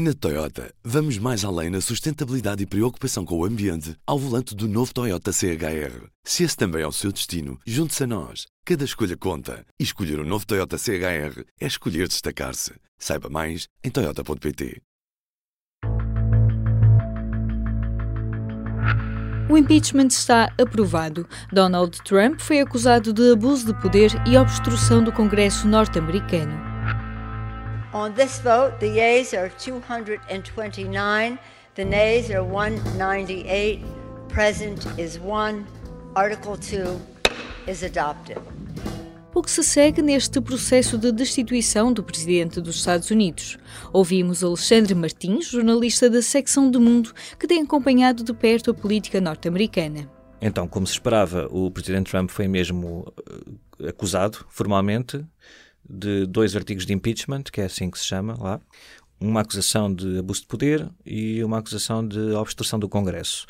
Na Toyota, vamos mais além na sustentabilidade e preocupação com o ambiente ao volante do novo Toyota CHR. Se esse também é o seu destino, junte-se a nós. Cada escolha conta. E escolher o um novo Toyota CHR é escolher destacar-se. Saiba mais em Toyota.pt. O impeachment está aprovado. Donald Trump foi acusado de abuso de poder e obstrução do Congresso norte-americano. On this vote, the yeas are 229, the nays are 198, present is 1, Article 2 is adopted. O que se segue neste processo de destituição do presidente dos Estados Unidos? Ouvimos Alexandre Martins, jornalista da secção do Mundo, que tem acompanhado de perto a política norte-americana. Então, como se esperava, o presidente Trump foi mesmo uh, acusado formalmente de dois artigos de impeachment, que é assim que se chama lá, uma acusação de abuso de poder e uma acusação de obstrução do Congresso.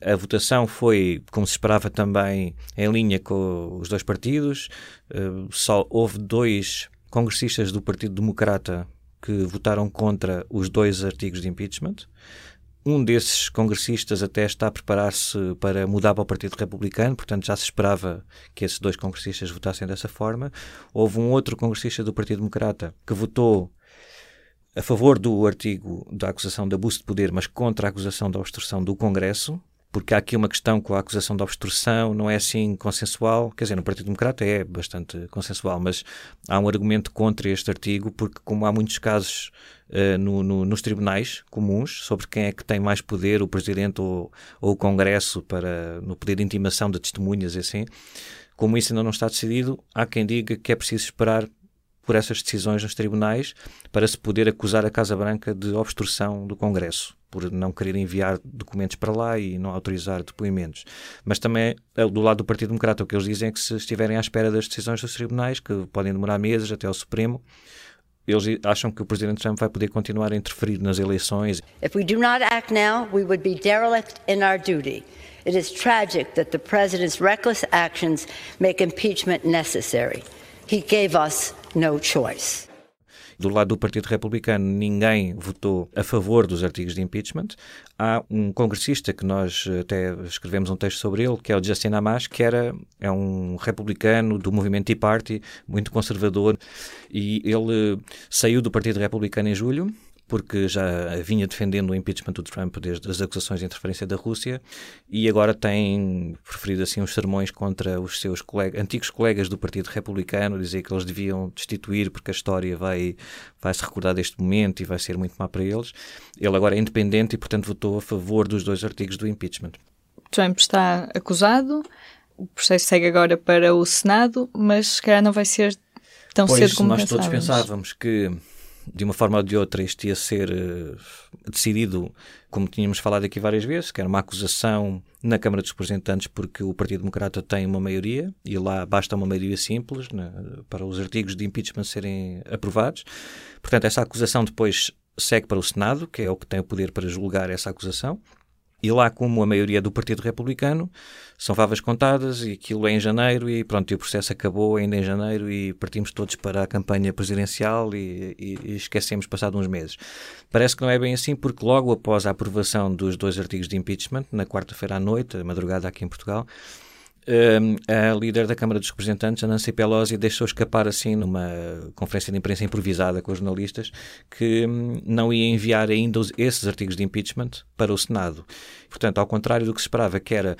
A votação foi, como se esperava também, em linha com os dois partidos. Uh, só houve dois congressistas do Partido Democrata que votaram contra os dois artigos de impeachment. Um desses congressistas até está a preparar-se para mudar para o Partido Republicano, portanto já se esperava que esses dois congressistas votassem dessa forma. Houve um outro congressista do Partido Democrata que votou a favor do artigo da acusação de abuso de poder, mas contra a acusação de obstrução do Congresso, porque há aqui uma questão com a acusação de obstrução, não é assim consensual, quer dizer, no Partido Democrata é bastante consensual, mas há um argumento contra este artigo, porque como há muitos casos uh, no, no, nos tribunais comuns sobre quem é que tem mais poder, o Presidente ou, ou o Congresso, para, no poder de intimação de testemunhas e assim, como isso ainda não está decidido, há quem diga que é preciso esperar por essas decisões nos tribunais para se poder acusar a Casa Branca de obstrução do Congresso por não querer enviar documentos para lá e não autorizar depoimentos. Mas também, eh, do lado do Partido Democrata, o que eles dizem é que se estiverem à espera das decisões dos tribunais, que podem demorar meses até ao Supremo, eles acham que o Presidente Trump vai poder continuar a interferir nas eleições. If we do not act now, we would be derelict in our duty. It is tragic that the President's reckless actions make impeachment necessary. He gave us no choice. Do lado do Partido Republicano, ninguém votou a favor dos artigos de impeachment. Há um congressista que nós até escrevemos um texto sobre ele, que é o Justin Amash, que era, é um republicano do movimento Tea Party, muito conservador, e ele saiu do Partido Republicano em julho porque já vinha defendendo o impeachment do Trump desde as acusações de interferência da Rússia e agora tem preferido assim uns sermões contra os seus colega, antigos colegas do Partido Republicano, dizer que eles deviam destituir porque a história vai, vai se recordar deste momento e vai ser muito má para eles. Ele agora é independente e, portanto, votou a favor dos dois artigos do impeachment. Trump está acusado, o processo segue agora para o Senado, mas se calhar não vai ser tão pois, cedo como nós pensávamos. todos pensávamos que de uma forma ou de outra isto ia ser uh, decidido, como tínhamos falado aqui várias vezes, que era uma acusação na Câmara dos Representantes porque o Partido Democrata tem uma maioria e lá basta uma maioria simples né, para os artigos de impeachment serem aprovados. Portanto, essa acusação depois segue para o Senado, que é o que tem o poder para julgar essa acusação. E lá, como a maioria do Partido Republicano, são favas contadas e aquilo é em janeiro e pronto, e o processo acabou ainda em janeiro e partimos todos para a campanha presidencial e, e, e esquecemos passado uns meses. Parece que não é bem assim porque logo após a aprovação dos dois artigos de impeachment, na quarta-feira à noite, a madrugada aqui em Portugal, a líder da Câmara dos Representantes, a Nancy Pelosi, deixou escapar assim numa conferência de imprensa improvisada com os jornalistas que hum, não ia enviar ainda esses artigos de impeachment para o Senado. Portanto, ao contrário do que se esperava, que era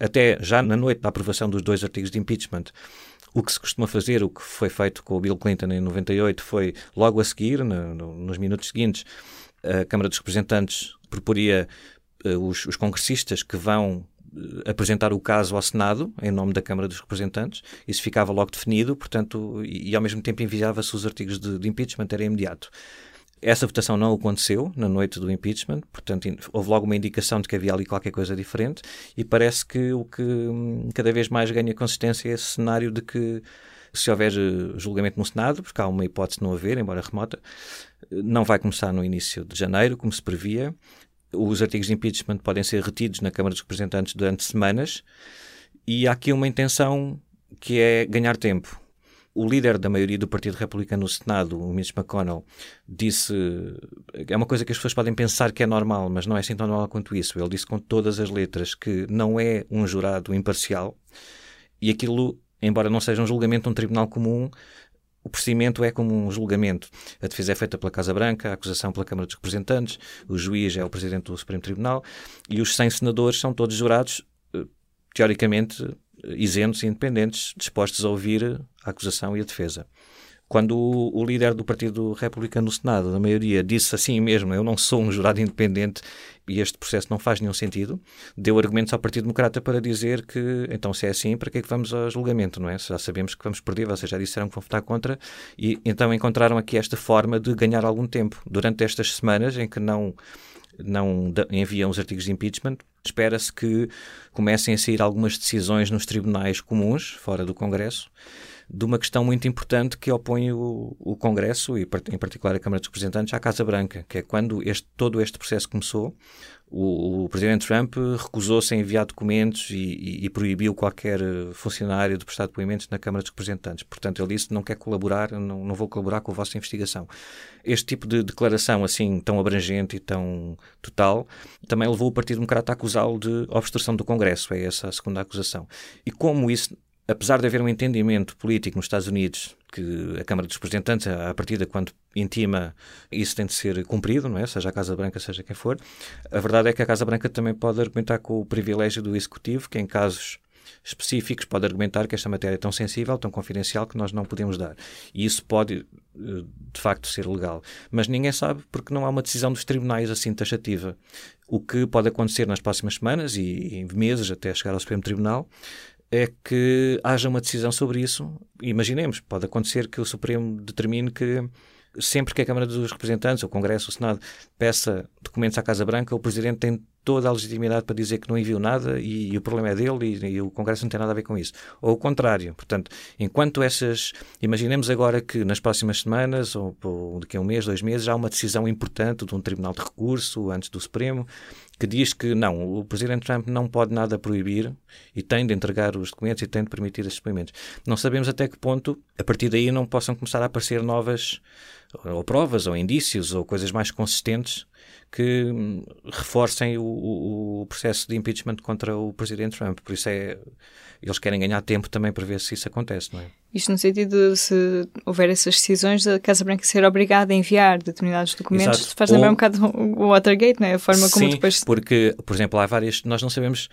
até já na noite da aprovação dos dois artigos de impeachment, o que se costuma fazer, o que foi feito com o Bill Clinton em 98, foi logo a seguir, no, no, nos minutos seguintes, a Câmara dos Representantes proporia uh, os, os congressistas que vão eh, apresentar o caso ao Senado, em nome da Câmara dos Representantes, isso ficava logo definido, portanto, e, e ao mesmo tempo enviava-se os artigos de, de, impeachment, era imediato. Essa votação não aconteceu na noite do impeachment, portanto, houve logo uma indicação de que havia ali qualquer coisa diferente, e parece que o que hum, cada vez mais ganha consistência é esse cenário de que se houver eh, julgamento no Senado, porque há uma hipótese de não haver, embora remota, não vai começar no início de janeiro, como se previa, os artigos de impeachment podem ser retidos na Câmara dos Representantes durante semanas e há aqui uma intenção que é ganhar tempo. o líder da maioria do Partido Republicano no Senado, o Mitch McConnell, disse. É uma coisa que as pessoas podem pensar que é normal, mas não é assim tão normal quanto isso. Ele disse com todas as letras que não é um jurado imparcial e aquilo, embora não seja um julgamento de um tribunal comum, o procedimento é como um julgamento. A defesa é feita pela Casa Branca, a acusação pela Câmara dos Representantes, o juiz é o presidente do Supremo Tribunal e os 100 senadores são todos jurados, eh, teoricamente, isentos e independentes, dispostos a ouvir a acusação e a defesa. Quando o, líder do Partido Republicano no Senado, da maioria, disse assim mesmo: Eu não sou um jurado independente e este processo não faz nenhum sentido, deu argumentos ao Partido Democrata para dizer que, então, se é assim, para que é que vamos ao julgamento, não é? Já sabemos que vamos perder, vocês já disseram que vão votar contra, e então encontraram aqui esta forma de ganhar algum tempo. Durante estas semanas em que não não enviam os artigos de impeachment, espera-se que comecem a sair algumas decisões nos tribunais comuns, fora do Congresso, de uma questão muito importante que opõe o, o Congresso, e em particular a Câmara dos Representantes, à Casa Branca, que é quando este, todo este processo começou, o, o presidente Trump recusou-se a enviar documentos e, e, e, proibiu qualquer funcionário de prestar depoimentos na Câmara dos Representantes. Portanto, ele disse: não quer colaborar, não, não vou colaborar com a vossa investigação. Este tipo de declaração, assim, tão abrangente e tão total, também levou o Partido Democrata a acusá-lo de obstrução do Congresso. É essa a segunda acusação. E como isso apesar de haver um entendimento político nos Estados Unidos que a Câmara dos Representantes, a partir de quando intima, isso tem de ser cumprido, não é? Seja a Casa Branca, seja quem for. A verdade é que a Casa Branca também pode argumentar com o privilégio do Executivo, que em casos específicos pode argumentar que esta matéria é tão sensível, tão confidencial, que nós não podemos dar. E isso pode, eh, de facto, ser legal. Mas ninguém sabe porque não há uma decisão dos tribunais assim taxativa. O que pode acontecer nas próximas semanas e meses até chegar ao Supremo Tribunal é que haja uma decisão sobre isso. Imaginemos, pode acontecer que o Supremo determine que sempre que a Câmara dos Representantes, o Congresso, o Senado, peça documentos à Casa Branca, o Presidente tem toda a legitimidade para dizer que não enviou nada e, e o problema é dele e, e, o Congresso não tem nada a ver com isso. Ou o contrário. Portanto, enquanto essas. Imaginemos agora que nas próximas semanas, ou, ou daqui a um mês, dois meses, há uma decisão importante de um Tribunal de Recurso antes do Supremo que diz que não, o Presidente Trump não pode nada proibir e tem de entregar os documentos e tem de permitir esses documentos. Não sabemos até que ponto, a partir daí, não possam começar a aparecer novas ou provas ou indícios ou coisas mais consistentes que hum, reforcem o, o, o, processo de impeachment contra o presidente Trump. Por isso é eles querem ganhar tempo também para ver se isso acontece, não é? Isto no sentido de se houver essas decisões da Casa Branca ser obrigada a enviar determinados documentos, Exato. faz lembrar Ou... um bocado o Watergate, não é? A forma como Sim, depois porque, por exemplo, há várias, nós não sabemos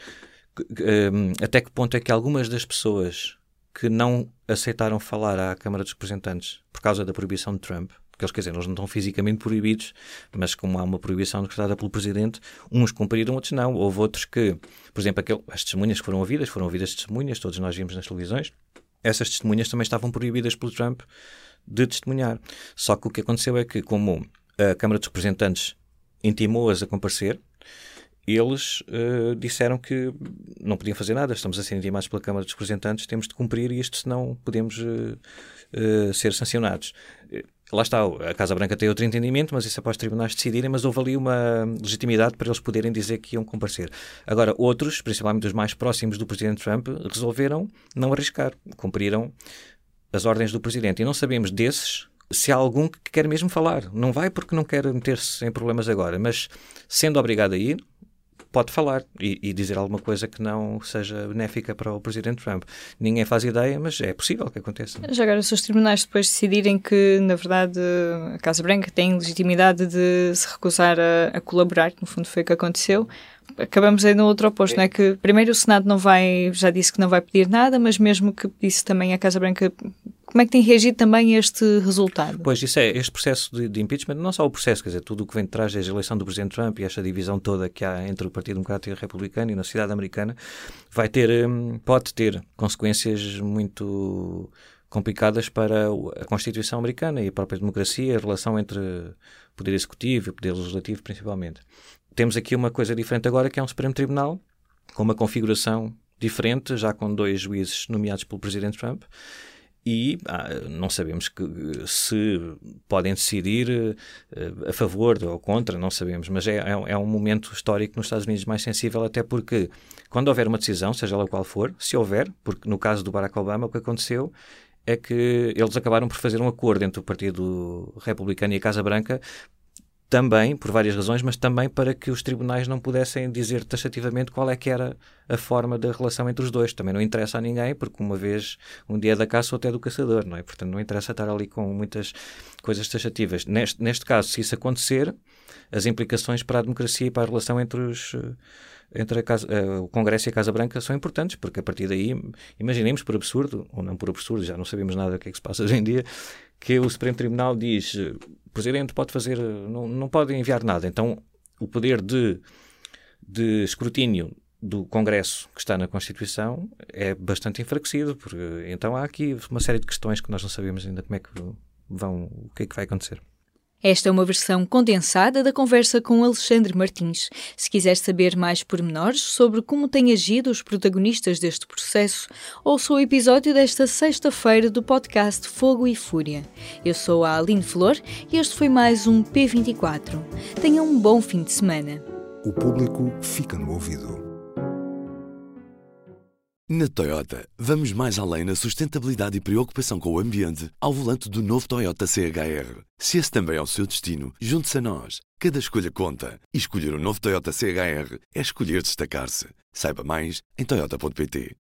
um, até que ponto é que algumas das pessoas que não aceitaram falar à Câmara dos Representantes por causa da proibição de Trump porque eles, quer dizer, eles não estão fisicamente proibidos, mas como há uma proibição decretada pelo Presidente, uns cumpriram, outros não. Houve outros que, por exemplo, aquele, as testemunhas que foram ouvidas, foram ouvidas testemunhas, todos nós vimos nas televisões, essas testemunhas também estavam proibidas pelo Trump de testemunhar. Só que o que aconteceu é que, como a Câmara dos Representantes intimou-as a comparecer, eles uh, disseram que não podiam fazer nada, estamos a ser intimados pela Câmara dos Representantes, temos de cumprir isto, senão podemos uh, uh, ser sancionados lá está, a Casa Branca tem outro entendimento, mas isso é os tribunais decidirem, mas houve ali uma legitimidade para eles poderem dizer que iam comparecer. Agora, outros, principalmente os mais próximos do Presidente Trump, resolveram não arriscar, cumpriram as ordens do Presidente. E não sabemos desses se há algum que quer mesmo falar. Não vai porque não quer meter-se em problemas agora, mas sendo obrigado a ir, pode falar e, e, dizer alguma coisa que não seja benéfica para o Presidente Trump. Ninguém faz ideia, mas é possível que aconteça. Já agora, se os tribunais depois decidirem que, na verdade, a Casa Branca tem legitimidade de se recusar a, a colaborar, que no fundo foi o que aconteceu, acabamos aí no outro oposto, é. não é? Que primeiro o Senado não vai, já disse que não vai pedir nada, mas mesmo que pedisse também a Casa Branca, como é que tem reagido também este resultado? Pois, isso é, este processo de, de, impeachment, não só o processo, quer dizer, tudo o que vem de trás desde a eleição do Presidente Trump e esta divisão toda que há entre o Partido Democrático e o Republicano e na sociedade americana, vai ter, hum, pode ter consequências muito complicadas para a Constituição americana e a própria democracia, a relação entre poder executivo e poder legislativo, principalmente temos aqui uma coisa diferente agora, que é um Supremo Tribunal com uma configuração diferente, já com dois juízes nomeados pelo Presidente Trump, e ah, não sabemos que, se podem decidir uh, a favor ou contra, não sabemos, mas é, é, é, um momento histórico nos Estados Unidos mais sensível, até porque quando houver uma decisão, seja ela qual for, se houver, porque no caso do Barack Obama o que aconteceu é que eles acabaram por fazer um acordo entre o Partido Republicano e a Casa Branca também, por várias razões, mas também para que os tribunais não pudessem dizer taxativamente qual é que era a forma da relação entre os dois. Também não interessa a ninguém, porque uma vez, um dia é da caça, outro é do caçador, não é? Portanto, não interessa estar ali com muitas coisas taxativas. Neste, neste caso, se isso acontecer, as implicações para a democracia e para a relação entre os entre casa, uh, o Congresso e a Casa Branca são importantes, porque a partir daí, imaginemos por absurdo, ou não por absurdo, já não sabemos nada do que é que se passa hoje em dia, que o Supremo Tribunal diz o Presidente pode fazer, não, não pode enviar nada. Então, o poder de, de escrutínio do Congresso que está na Constituição é bastante enfraquecido, porque então há aqui uma série de questões que nós não sabemos ainda como é que vão, o que é que vai acontecer. Esta é uma versão condensada da conversa com Alexandre Martins. Se quiser saber mais pormenores sobre como têm agido os protagonistas deste processo, ouça o episódio desta sexta-feira do podcast Fogo e Fúria. Eu sou a Aline Flor e este foi mais um P24. Tenha um bom fim de semana. O público fica no ouvido. Na Toyota, vamos mais além na sustentabilidade e preocupação com o ambiente ao volante do novo Toyota CHR. Se esse também é o seu destino, junte-se a nós. Cada escolha conta. E escolher o um novo Toyota CHR é escolher destacar-se. Saiba mais em Toyota.pt.